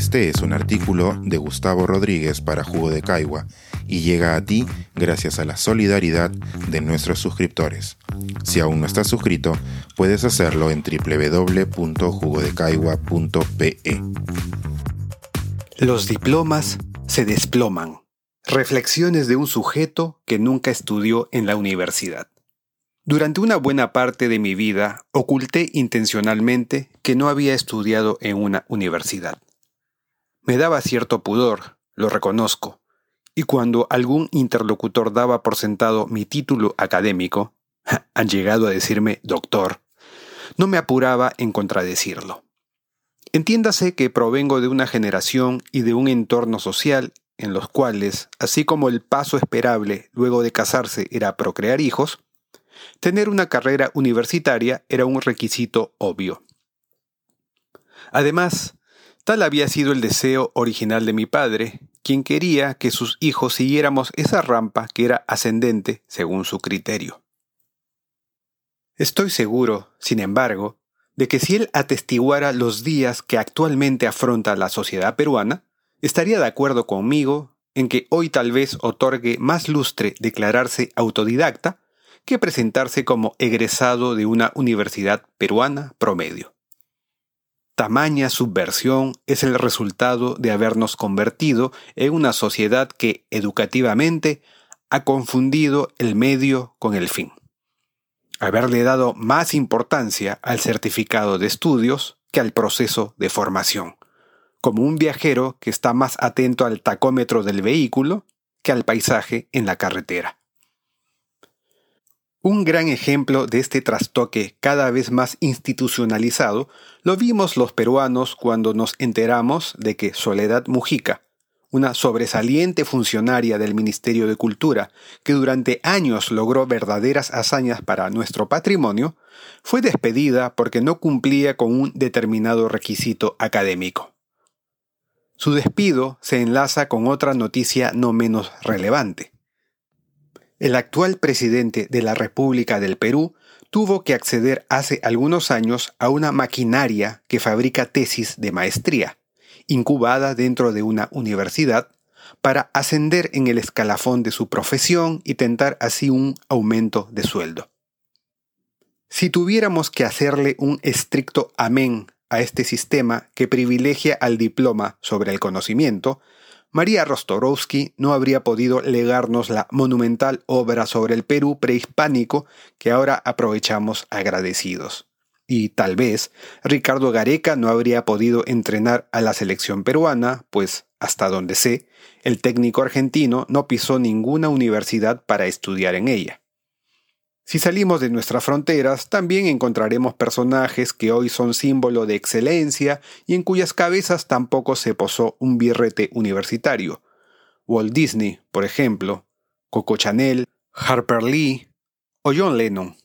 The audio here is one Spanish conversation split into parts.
Este es un artículo de Gustavo Rodríguez para Jugo de Caigua y llega a ti gracias a la solidaridad de nuestros suscriptores. Si aún no estás suscrito, puedes hacerlo en www.jugodecaigua.pe. Los diplomas se desploman. Reflexiones de un sujeto que nunca estudió en la universidad. Durante una buena parte de mi vida oculté intencionalmente que no había estudiado en una universidad. Me daba cierto pudor, lo reconozco, y cuando algún interlocutor daba por sentado mi título académico, han llegado a decirme doctor, no me apuraba en contradecirlo. Entiéndase que provengo de una generación y de un entorno social en los cuales, así como el paso esperable luego de casarse era procrear hijos, tener una carrera universitaria era un requisito obvio. Además, tal había sido el deseo original de mi padre, quien quería que sus hijos siguiéramos esa rampa que era ascendente según su criterio. Estoy seguro, sin embargo, de que si él atestiguara los días que actualmente afronta la sociedad peruana, estaría de acuerdo conmigo en que hoy tal vez otorgue más lustre declararse autodidacta que presentarse como egresado de una universidad peruana promedio. Tamaña subversión es el resultado de habernos convertido en una sociedad que educativamente ha confundido el medio con el fin. Haberle dado más importancia al certificado de estudios que al proceso de formación, como un viajero que está más atento al tacómetro del vehículo que al paisaje en la carretera. Un gran ejemplo de este trastoque cada vez más institucionalizado lo vimos los peruanos cuando nos enteramos de que Soledad Mujica, una sobresaliente funcionaria del Ministerio de Cultura que durante años logró verdaderas hazañas para nuestro patrimonio, fue despedida porque no cumplía con un determinado requisito académico. Su despido se enlaza con otra noticia no menos relevante. El actual presidente de la República del Perú tuvo que acceder hace algunos años a una maquinaria que fabrica tesis de maestría, incubada dentro de una universidad, para ascender en el escalafón de su profesión y tentar así un aumento de sueldo. Si tuviéramos que hacerle un estricto amén a este sistema que privilegia al diploma sobre el conocimiento, María Rostorowski no habría podido legarnos la monumental obra sobre el Perú prehispánico que ahora aprovechamos agradecidos. Y tal vez Ricardo Gareca no habría podido entrenar a la selección peruana, pues, hasta donde sé, el técnico argentino no pisó ninguna universidad para estudiar en ella. Si salimos de nuestras fronteras, también encontraremos personajes que hoy son símbolo de excelencia y en cuyas cabezas tampoco se posó un birrete universitario. Walt Disney, por ejemplo, Coco Chanel, Harper Lee o John Lennon.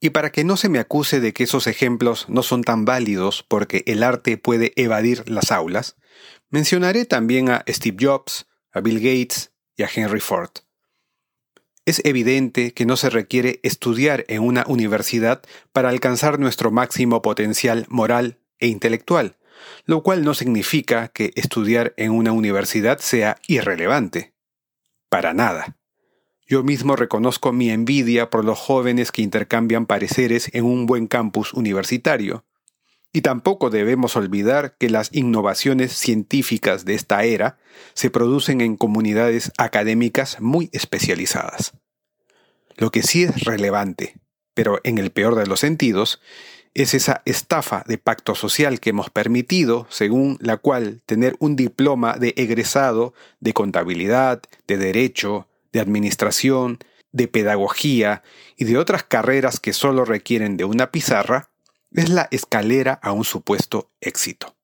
Y para que no se me acuse de que esos ejemplos no son tan válidos porque el arte puede evadir las aulas, mencionaré también a Steve Jobs, a Bill Gates y a Henry Ford. Es evidente que no se requiere estudiar en una universidad para alcanzar nuestro máximo potencial moral e intelectual, lo cual no significa que estudiar en una universidad sea irrelevante. Para nada. Yo mismo reconozco mi envidia por los jóvenes que intercambian pareceres en un buen campus universitario. Y tampoco debemos olvidar que las innovaciones científicas de esta era se producen en comunidades académicas muy especializadas. Lo que sí es relevante, pero en el peor de los sentidos, es esa estafa de pacto social que hemos permitido, según la cual tener un diploma de egresado de contabilidad, de derecho, de administración, de pedagogía y de otras carreras que solo requieren de una pizarra, es la escalera a un supuesto éxito.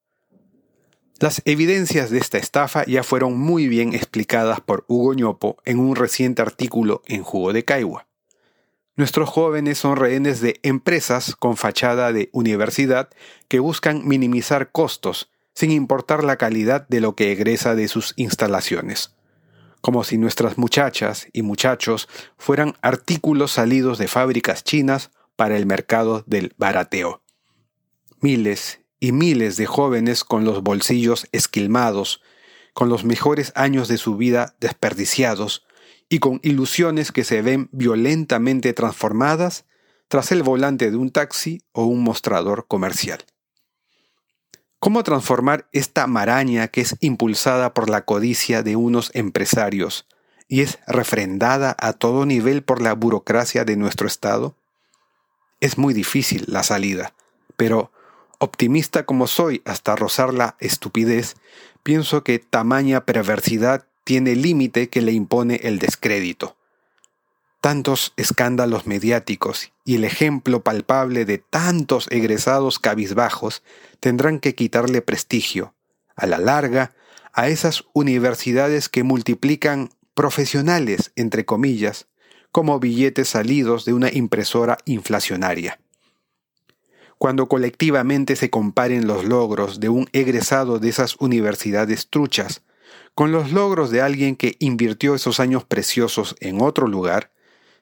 Las evidencias de esta estafa ya fueron muy bien explicadas por Hugo Ñopo en un reciente artículo en Jugo de Caigua. Nuestros jóvenes son rehenes de empresas con fachada de universidad que buscan minimizar costos sin importar la calidad de lo que egresa de sus instalaciones. Como si nuestras muchachas y muchachos fueran artículos salidos de fábricas chinas para el mercado del barateo. Miles y miles de jóvenes con los bolsillos esquilmados, con los mejores años de su vida desperdiciados y con ilusiones que se ven violentamente transformadas tras el volante de un taxi o un mostrador comercial. ¿Cómo transformar esta maraña que es impulsada por la codicia de unos empresarios y es refrendada a todo nivel por la burocracia de nuestro Estado? Es muy difícil la salida, pero optimista como soy hasta rozar la estupidez, pienso que tamaña perversidad tiene límite que le impone el descrédito. Tantos escándalos mediáticos y el ejemplo palpable de tantos egresados cabizbajos tendrán que quitarle prestigio, a la larga, a esas universidades que multiplican profesionales, entre comillas, como billetes salidos de una impresora inflacionaria. Cuando colectivamente se comparen los logros de un egresado de esas universidades truchas con los logros de alguien que invirtió esos años preciosos en otro lugar,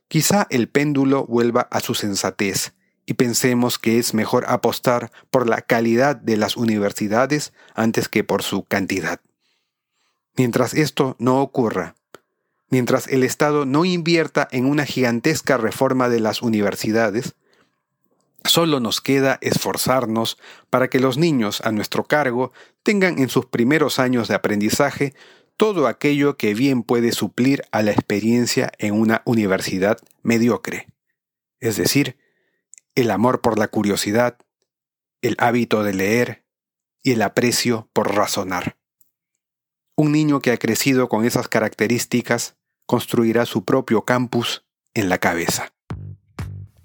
quizá el péndulo vuelva a su sensatez y pensemos que es mejor apostar por la calidad de las universidades antes que por su cantidad. Mientras esto no ocurra, mientras el Estado no invierta en una gigantesca reforma de las universidades, solo nos queda esforzarnos para que los niños a nuestro cargo tengan en sus primeros años de aprendizaje todo aquello que bien puede suplir a la experiencia en una universidad mediocre, es decir, el amor por la curiosidad, el hábito de leer y el aprecio por razonar. Un niño que ha crecido con esas características construirá su propio campus en la cabeza.